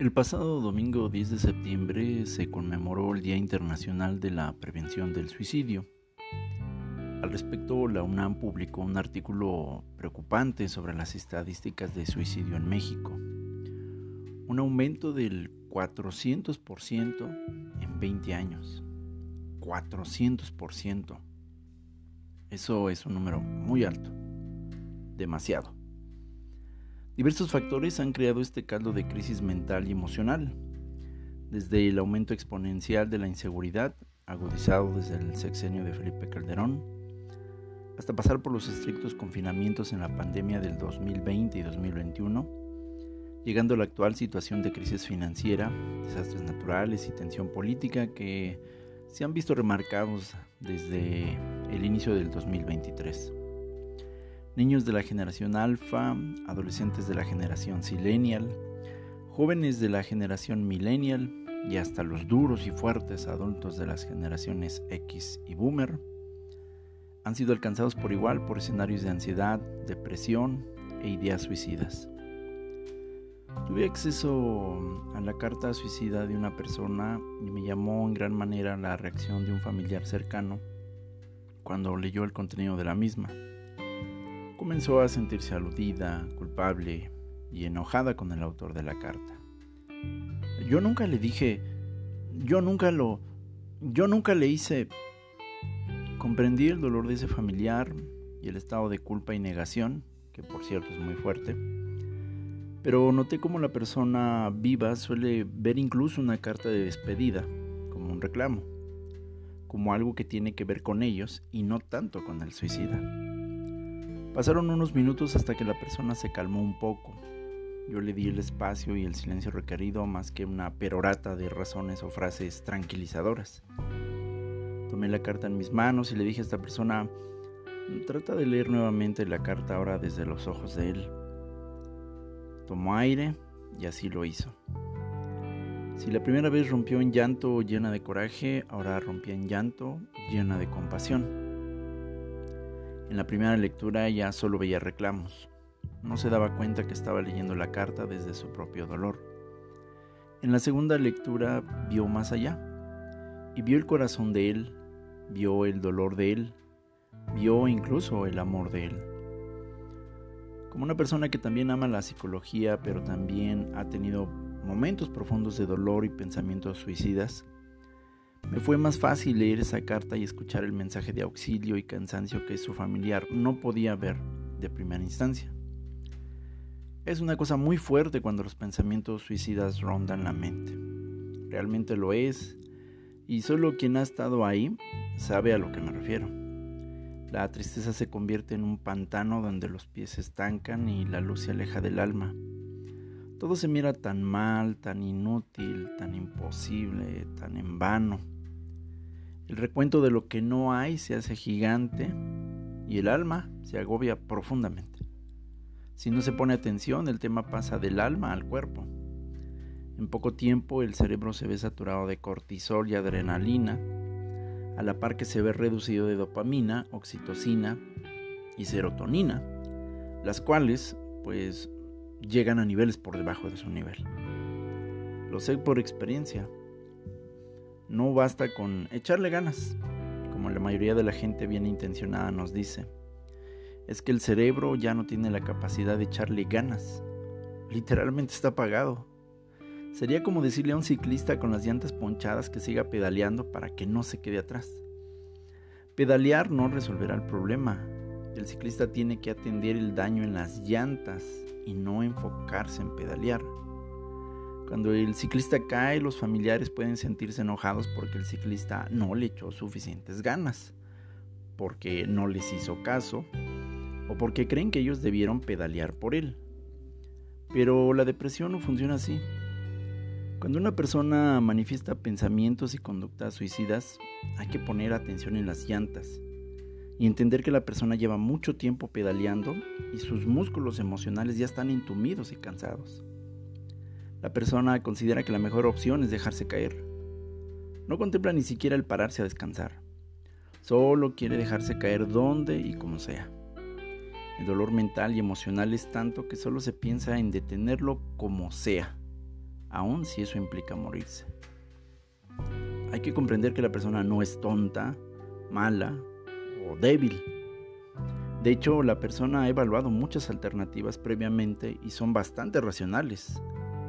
El pasado domingo 10 de septiembre se conmemoró el Día Internacional de la Prevención del Suicidio. Al respecto, la UNAM publicó un artículo preocupante sobre las estadísticas de suicidio en México. Un aumento del 400% en 20 años. 400%. Eso es un número muy alto. Demasiado. Diversos factores han creado este caldo de crisis mental y emocional, desde el aumento exponencial de la inseguridad, agudizado desde el sexenio de Felipe Calderón, hasta pasar por los estrictos confinamientos en la pandemia del 2020 y 2021, llegando a la actual situación de crisis financiera, desastres naturales y tensión política que se han visto remarcados desde el inicio del 2023 niños de la generación alfa, adolescentes de la generación silenial, jóvenes de la generación millennial y hasta los duros y fuertes adultos de las generaciones X y Boomer, han sido alcanzados por igual por escenarios de ansiedad, depresión e ideas suicidas. Tuve acceso a la carta suicida de una persona y me llamó en gran manera la reacción de un familiar cercano cuando leyó el contenido de la misma comenzó a sentirse aludida, culpable y enojada con el autor de la carta. Yo nunca le dije, yo nunca lo, yo nunca le hice. Comprendí el dolor de ese familiar y el estado de culpa y negación, que por cierto es muy fuerte, pero noté como la persona viva suele ver incluso una carta de despedida como un reclamo, como algo que tiene que ver con ellos y no tanto con el suicida. Pasaron unos minutos hasta que la persona se calmó un poco. Yo le di el espacio y el silencio requerido más que una perorata de razones o frases tranquilizadoras. Tomé la carta en mis manos y le dije a esta persona, trata de leer nuevamente la carta ahora desde los ojos de él. Tomó aire y así lo hizo. Si la primera vez rompió en llanto llena de coraje, ahora rompía en llanto llena de compasión. En la primera lectura ya solo veía reclamos. No se daba cuenta que estaba leyendo la carta desde su propio dolor. En la segunda lectura vio más allá y vio el corazón de él, vio el dolor de él, vio incluso el amor de él. Como una persona que también ama la psicología, pero también ha tenido momentos profundos de dolor y pensamientos suicidas, me fue más fácil leer esa carta y escuchar el mensaje de auxilio y cansancio que su familiar no podía ver de primera instancia. Es una cosa muy fuerte cuando los pensamientos suicidas rondan la mente. Realmente lo es, y solo quien ha estado ahí sabe a lo que me refiero. La tristeza se convierte en un pantano donde los pies se estancan y la luz se aleja del alma. Todo se mira tan mal, tan inútil, tan imposible, tan en vano. El recuento de lo que no hay se hace gigante y el alma se agobia profundamente. Si no se pone atención, el tema pasa del alma al cuerpo. En poco tiempo el cerebro se ve saturado de cortisol y adrenalina, a la par que se ve reducido de dopamina, oxitocina y serotonina, las cuales pues llegan a niveles por debajo de su nivel. Lo sé por experiencia. No basta con echarle ganas, como la mayoría de la gente bien intencionada nos dice. Es que el cerebro ya no tiene la capacidad de echarle ganas. Literalmente está apagado. Sería como decirle a un ciclista con las llantas ponchadas que siga pedaleando para que no se quede atrás. Pedalear no resolverá el problema. El ciclista tiene que atender el daño en las llantas y no enfocarse en pedalear. Cuando el ciclista cae, los familiares pueden sentirse enojados porque el ciclista no le echó suficientes ganas, porque no les hizo caso o porque creen que ellos debieron pedalear por él. Pero la depresión no funciona así. Cuando una persona manifiesta pensamientos y conductas suicidas, hay que poner atención en las llantas y entender que la persona lleva mucho tiempo pedaleando y sus músculos emocionales ya están entumidos y cansados. La persona considera que la mejor opción es dejarse caer. No contempla ni siquiera el pararse a descansar. Solo quiere dejarse caer donde y como sea. El dolor mental y emocional es tanto que solo se piensa en detenerlo como sea. aun si eso implica morirse. Hay que comprender que la persona no es tonta, mala o débil. De hecho, la persona ha evaluado muchas alternativas previamente y son bastante racionales,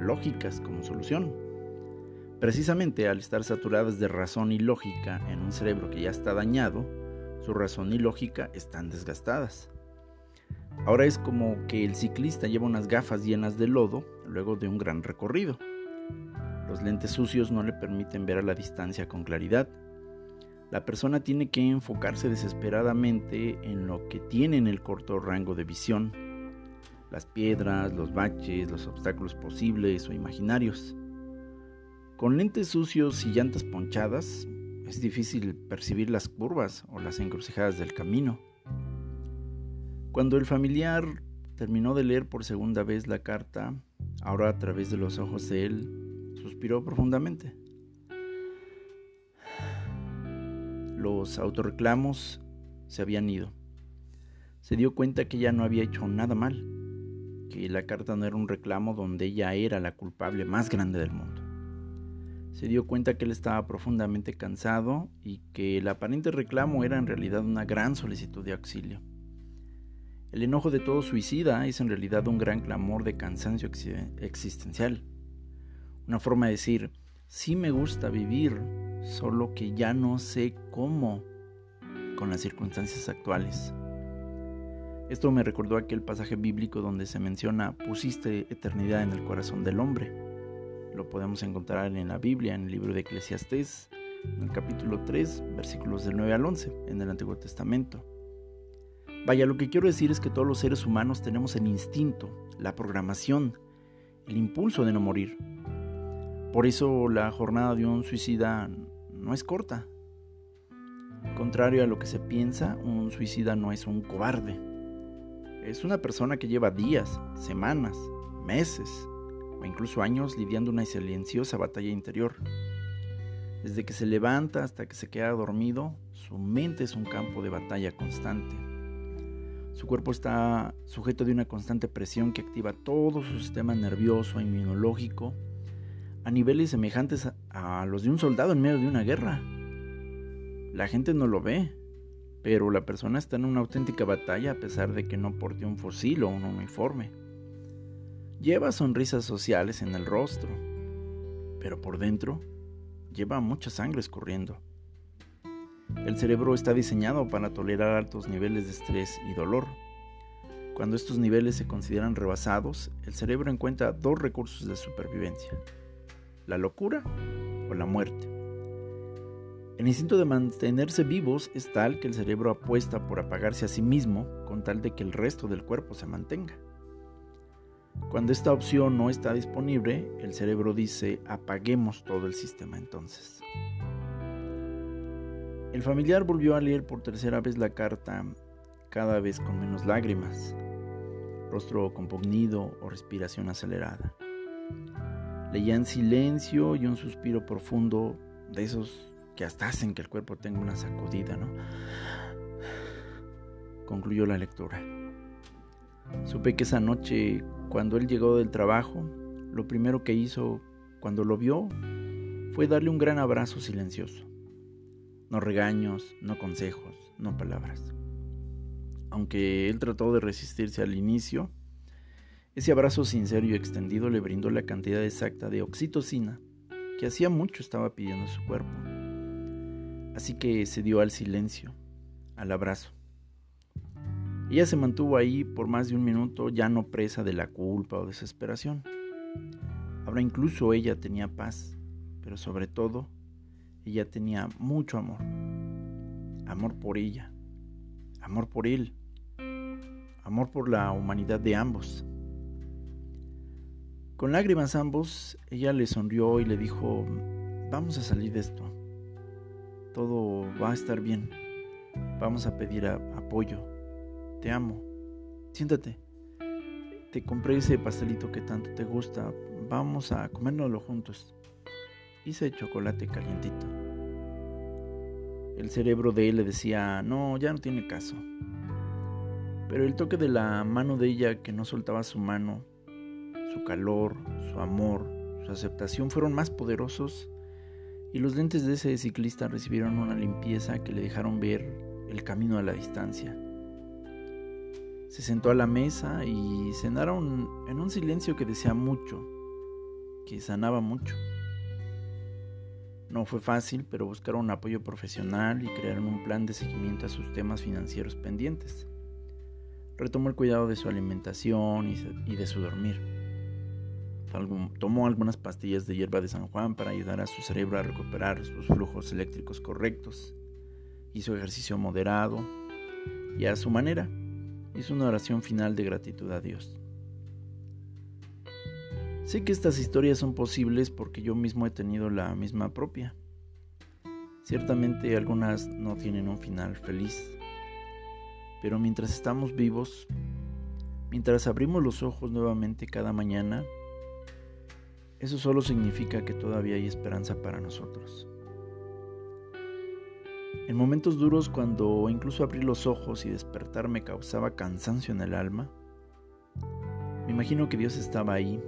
lógicas como solución. Precisamente al estar saturadas de razón y lógica en un cerebro que ya está dañado, su razón y lógica están desgastadas. Ahora es como que el ciclista lleva unas gafas llenas de lodo luego de un gran recorrido. Los lentes sucios no le permiten ver a la distancia con claridad. La persona tiene que enfocarse desesperadamente en lo que tiene en el corto rango de visión, las piedras, los baches, los obstáculos posibles o imaginarios. Con lentes sucios y llantas ponchadas, es difícil percibir las curvas o las encrucijadas del camino. Cuando el familiar terminó de leer por segunda vez la carta, ahora a través de los ojos de él, suspiró profundamente. Los autorreclamos se habían ido. Se dio cuenta que ella no había hecho nada mal, que la carta no era un reclamo donde ella era la culpable más grande del mundo. Se dio cuenta que él estaba profundamente cansado y que el aparente reclamo era en realidad una gran solicitud de auxilio. El enojo de todo suicida es en realidad un gran clamor de cansancio existencial. Una forma de decir, sí me gusta vivir, solo que ya no sé cómo con las circunstancias actuales. Esto me recordó aquel pasaje bíblico donde se menciona, pusiste eternidad en el corazón del hombre. Lo podemos encontrar en la Biblia, en el libro de Eclesiastés, en el capítulo 3, versículos del 9 al 11, en el Antiguo Testamento. Vaya, lo que quiero decir es que todos los seres humanos tenemos el instinto, la programación, el impulso de no morir. Por eso la jornada de un suicida no es corta. Contrario a lo que se piensa, un suicida no es un cobarde. Es una persona que lleva días, semanas, meses o incluso años lidiando una silenciosa batalla interior. Desde que se levanta hasta que se queda dormido, su mente es un campo de batalla constante. Su cuerpo está sujeto de una constante presión que activa todo su sistema nervioso e inmunológico a niveles semejantes a, los de un soldado en medio de una guerra. La gente no lo ve, pero la persona está en una auténtica batalla a pesar de que no porte un fusil o un uniforme. Lleva sonrisas sociales en el rostro, pero por dentro lleva mucha sangre escurriendo. El cerebro está diseñado para tolerar altos niveles de estrés y dolor. Cuando estos niveles se consideran rebasados, el cerebro encuentra dos recursos de supervivencia, la locura o la muerte. El instinto de mantenerse vivos es tal que el cerebro apuesta por apagarse a sí mismo con tal de que el resto del cuerpo se mantenga. Cuando esta opción no está disponible, el cerebro dice apaguemos todo el sistema entonces. El familiar volvió a leer por tercera vez la carta, cada vez con menos lágrimas, rostro compugnido o respiración acelerada. Leía en silencio y un suspiro profundo de esos que hasta hacen que el cuerpo tenga una sacudida, ¿no? Concluyó la lectura. Supe que esa noche, cuando él llegó del trabajo, lo primero que hizo cuando lo vio fue darle un gran abrazo silencioso. No regaños, no consejos, no palabras. Aunque él trató de resistirse al inicio, ese abrazo sincero y extendido le brindó la cantidad exacta de oxitocina que hacía mucho estaba pidiendo su cuerpo. Así que se dio al silencio, al abrazo. Ella se mantuvo ahí por más de un minuto, ya no presa de la culpa o desesperación. Ahora incluso ella tenía paz, pero sobre todo ella tenía mucho amor. Amor por ella, amor por él, amor por la humanidad de ambos. Con lágrimas ambos, ella le sonrió y le dijo, vamos a salir de esto. Todo va a estar bien. Vamos a pedir apoyo. Te amo. Siéntate. Te compré ese pastelito que tanto te gusta. Vamos a comérnoslo juntos hice chocolate calientito. El cerebro de él le decía, no, ya no tiene caso. Pero el toque de la mano de ella que no soltaba su mano, su calor, su amor, su aceptación fueron más poderosos y los lentes de ese ciclista recibieron una limpieza que le dejaron ver el camino a la distancia. Se sentó a la mesa y cenaron en un silencio que decía mucho, que sanaba mucho. No fue fácil, pero buscaron apoyo profesional y crearon un plan de seguimiento a sus temas financieros pendientes. Retomó el cuidado de su alimentación y de su dormir. Tomó algunas pastillas de hierba de San Juan para ayudar a su cerebro a recuperar sus flujos eléctricos correctos. Hizo ejercicio moderado y a su manera hizo una oración final de gratitud a Dios. Sé que estas historias son posibles porque yo mismo he tenido la misma propia. Ciertamente algunas no tienen un final feliz, pero mientras estamos vivos, mientras abrimos los ojos nuevamente cada mañana, eso solo significa que todavía hay esperanza para nosotros. En momentos duros cuando incluso abrir los ojos y despertar me causaba cansancio en el alma, me imagino que Dios estaba ahí,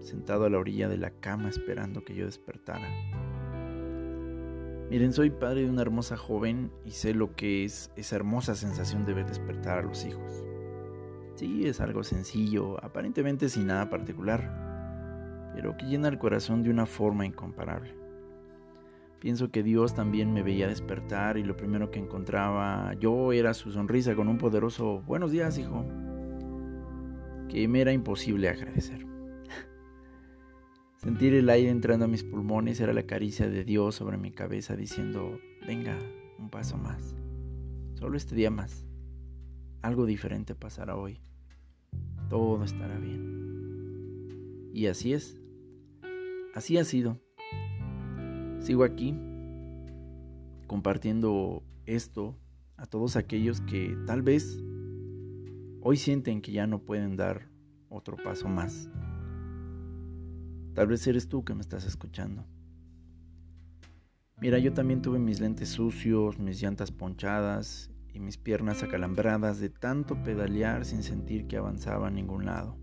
sentado a la orilla de la cama esperando que yo despertara. Miren, soy padre de una hermosa joven y sé lo que es esa hermosa sensación de ver despertar a los hijos. Sí, es algo sencillo, aparentemente sin nada particular, pero que llena el corazón de una forma incomparable. Pienso que Dios también me veía despertar y lo primero que encontraba yo era su sonrisa con un poderoso buenos días, hijo, que me era imposible agradecer. Sentir el aire entrando a mis pulmones era la caricia de Dios sobre mi cabeza diciendo, venga, un paso más, solo este día más, algo diferente pasará hoy, todo estará bien. Y así es, así ha sido. Sigo aquí compartiendo esto a todos aquellos que tal vez hoy sienten que ya no pueden dar otro paso más. Tal vez eres tú que me estás escuchando. Mira, yo también tuve mis lentes sucios, mis llantas ponchadas y mis piernas acalambradas de tanto pedalear sin sentir que avanzaba a ningún lado.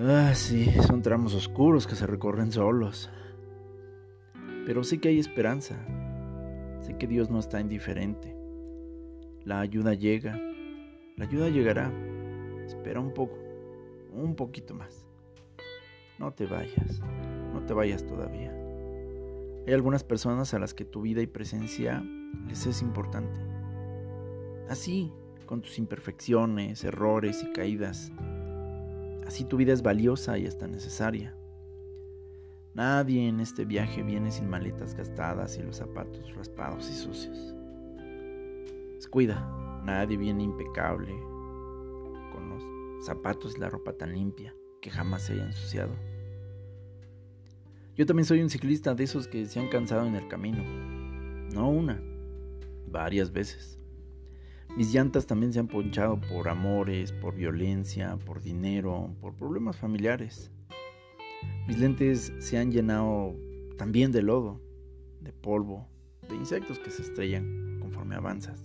Ah, sí, son tramos oscuros que se recorren solos. Pero sé que hay esperanza. Sé que Dios no está indiferente. La ayuda llega. La ayuda llegará. Espera un poco. Un poquito más. No te vayas. No te vayas todavía. Hay algunas personas a las que tu vida y presencia les es importante. Así, con tus imperfecciones, errores y caídas, Así tu vida es valiosa y está necesaria. Nadie en este viaje viene sin maletas gastadas y los zapatos raspados y sucios. Descuida, nadie viene impecable con los zapatos y la ropa tan limpia que jamás se haya ensuciado. Yo también soy un ciclista de esos que se han cansado en el camino. No una, varias veces. Mis llantas también se han ponchado por amores, por violencia, por dinero, por problemas familiares. Mis lentes se han llenado también de lodo, de polvo, de insectos que se estrellan conforme avanzas.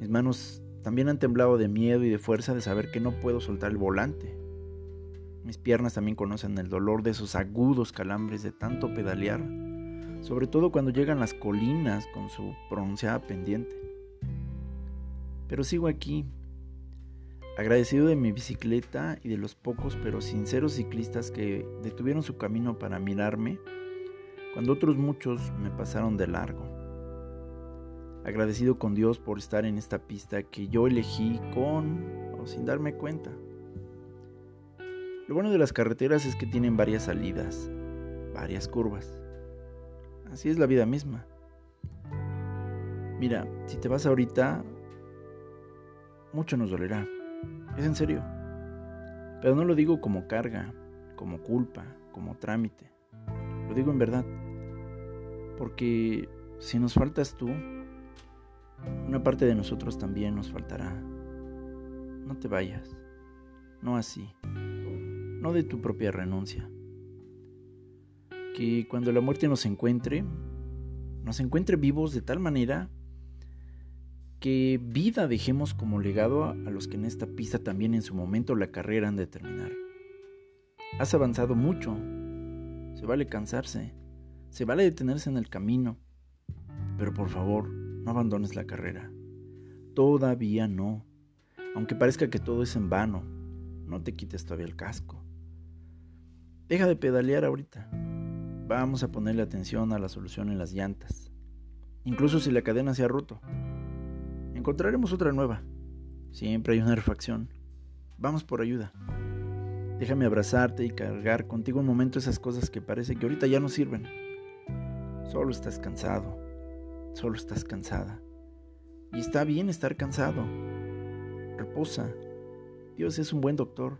Mis manos también han temblado de miedo y de fuerza de saber que no puedo soltar el volante. Mis piernas también conocen el dolor de esos agudos calambres de tanto pedalear, sobre todo cuando llegan las colinas con su pronunciada pendiente. Pero sigo aquí, agradecido de mi bicicleta y de los pocos pero sinceros ciclistas que detuvieron su camino para mirarme, cuando otros muchos me pasaron de largo. Agradecido con Dios por estar en esta pista que yo elegí con o sin darme cuenta. Lo bueno de las carreteras es que tienen varias salidas, varias curvas. Así es la vida misma. Mira, si te vas ahorita, mucho nos dolerá. Es en serio. Pero no lo digo como carga, como culpa, como trámite. Lo digo en verdad. Porque si nos faltas tú, una parte de nosotros también nos faltará. No te vayas. No así. No de tu propia renuncia. Que cuando la muerte nos encuentre, nos encuentre vivos de tal manera que vida dejemos como legado a, los que en esta pista también en su momento la carrera han de terminar. Has avanzado mucho. Se vale cansarse. Se vale detenerse en el camino. Pero por favor, no abandones la carrera. Todavía no. Aunque parezca que todo es en vano, no te quites todavía el casco. Deja de pedalear ahorita. Vamos a ponerle atención a la solución en las llantas. Incluso si la cadena se ha roto. Encontraremos otra nueva. Siempre hay una refacción. Vamos por ayuda. Déjame abrazarte y cargar contigo un momento esas cosas que parece que ahorita ya no sirven. Solo estás cansado. Solo estás cansada. Y está bien estar cansado. Reposa. Dios es un buen doctor.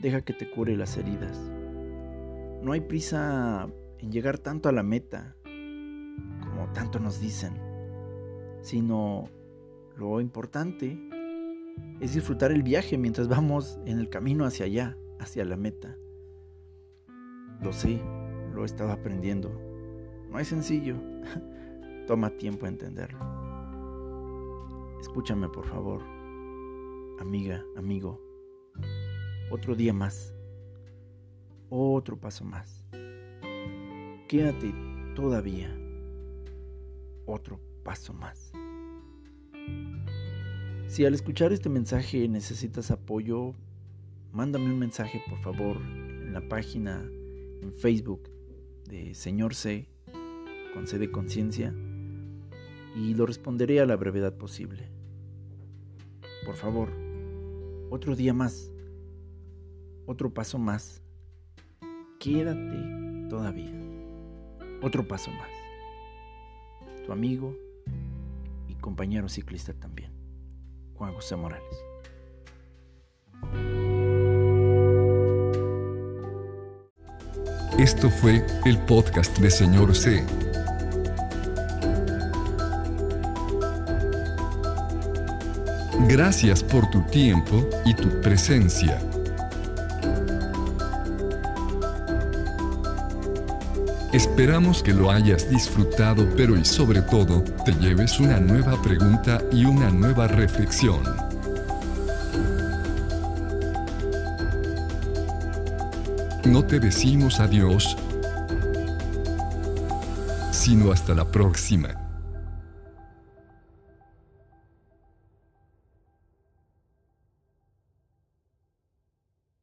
Deja que te cure las heridas. No hay prisa en llegar tanto a la meta, como tanto nos dicen, sino lo importante es disfrutar el viaje mientras vamos en el camino hacia allá, hacia la meta. Lo sé, lo he estado aprendiendo. No es sencillo. Toma tiempo entenderlo. Escúchame, por favor. Amiga, amigo. Otro día más otro paso más. Quédate todavía otro paso más. Si al escuchar este mensaje necesitas apoyo, mándame un mensaje por favor en la página en Facebook de Señor C con C de conciencia y lo responderé a la brevedad posible. Por favor, otro día más, otro paso más quédate todavía. Otro paso más. Tu amigo compañero ciclista también, Juan José Morales. Esto fue el podcast de Señor C. Gracias por tu tiempo y tu presencia. Esperamos que lo hayas disfrutado, pero y sobre todo, te lleves una nueva pregunta y una nueva reflexión. No te decimos adiós, sino hasta la próxima.